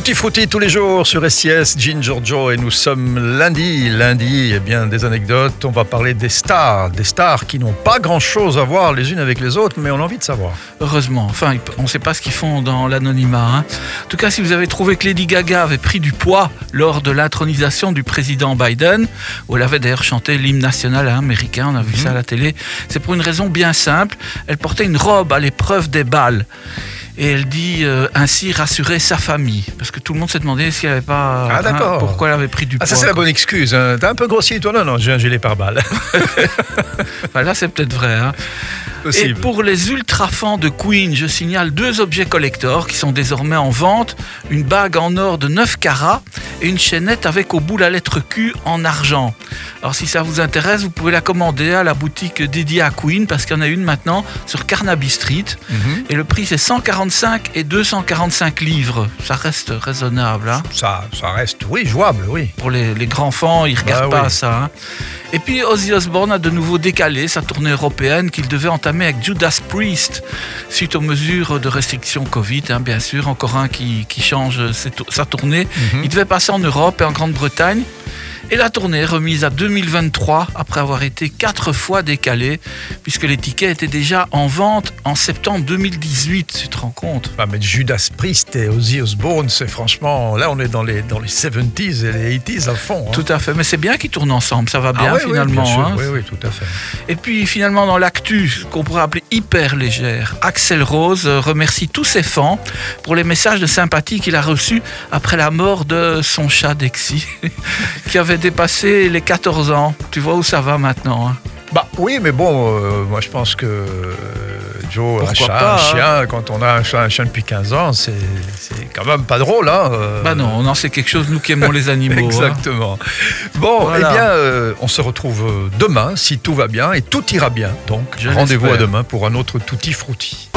Tutti Frutti tous les jours sur SIS, Jean Giorgio et nous sommes lundi. Lundi, eh bien, des anecdotes. On va parler des stars, des stars qui n'ont pas grand-chose à voir les unes avec les autres, mais on a envie de savoir. Heureusement. Enfin, on ne sait pas ce qu'ils font dans l'anonymat. hein. En tout cas, si vous avez trouvé que Lady Gaga avait pris du poids lors de l'intronisation du président Biden, où elle avait d'ailleurs chanté l'hymne national américain, on a vu ça à la télé, c'est pour une raison bien simple. Elle portait une robe à l'épreuve des balles. Et elle dit euh, ainsi rassurer sa famille. Parce que tout le monde s'est demandé si elle avait pas. Ah, d'accord. pourquoi elle avait pris du Ah, poids. ça, c'est la bonne excuse. hein. T'es un peu grossier, toi Non, non, j'ai un gilet pare-balles. Enfin, là, c'est peut-être vrai. hein. Et pour les ultra fans de Queen, je signale deux objets collector qui sont désormais en vente une bague en or de 9 carats et une chaînette avec au bout la lettre Q en argent. Alors, si ça vous intéresse, vous pouvez la commander à la boutique dédiée à Queen parce qu'il y en a une maintenant sur Carnaby Street. Mhm. Et le prix, c'est 145 et 245 livres. Ça reste raisonnable. hein. Ça, ça reste, oui, jouable, oui. Pour les, les grands fans, ils regardent Bah pas oui. ça. hein. Et puis Ozzy Osbourne a de nouveau décalé sa tournée européenne qu'il devait entamer avec Judas Priest suite aux mesures de restriction Covid, hein, bien sûr. Encore un qui, qui change sa tournée. Mhm. Il devait passer en Europe et en Grande-Bretagne. Et la tournée est remise à 2023 après avoir été quatre fois décalée, puisque les tickets étaient déjà en vente en septembre 2018. Tu te rends compte Ah, mais Judas Priest et Ozzy Osbourne, c'est franchement. Là, on est dans les, dans les 70s et les 80s à fond. hein. Tout à fait. Mais c'est bien qu'ils tournent ensemble. Ça va Ah bien oui, oui, finalement. bien sûr. hein. Oui, oui, tout à fait. Et puis finalement dans l'actu qu'on pourrait appeler hyper légère, Axel Rose remercie tous ses fans pour les messages de sympathie qu'il a reçus après la mort de son chat Dexy, qui avait dépassé les 14 ans. Tu vois où ça va maintenant hein Bah oui, mais bon, euh, moi je pense que euh, Joe, un Pourquoi chat, pas, un hein. chien, quand on a un chat, un chien depuis 15 ans, c'est c'est quand même pas drôle. Hein, euh, Bah non, on en sait quelque chose, nous qui aimons les animaux. hein. Exactement. Bon, Voilà. eh bien, euh, on se retrouve euh, demain, si tout va bien, et tout ira bien. Donc, Je rendez-vous à demain pour un autre Tutti Frutti.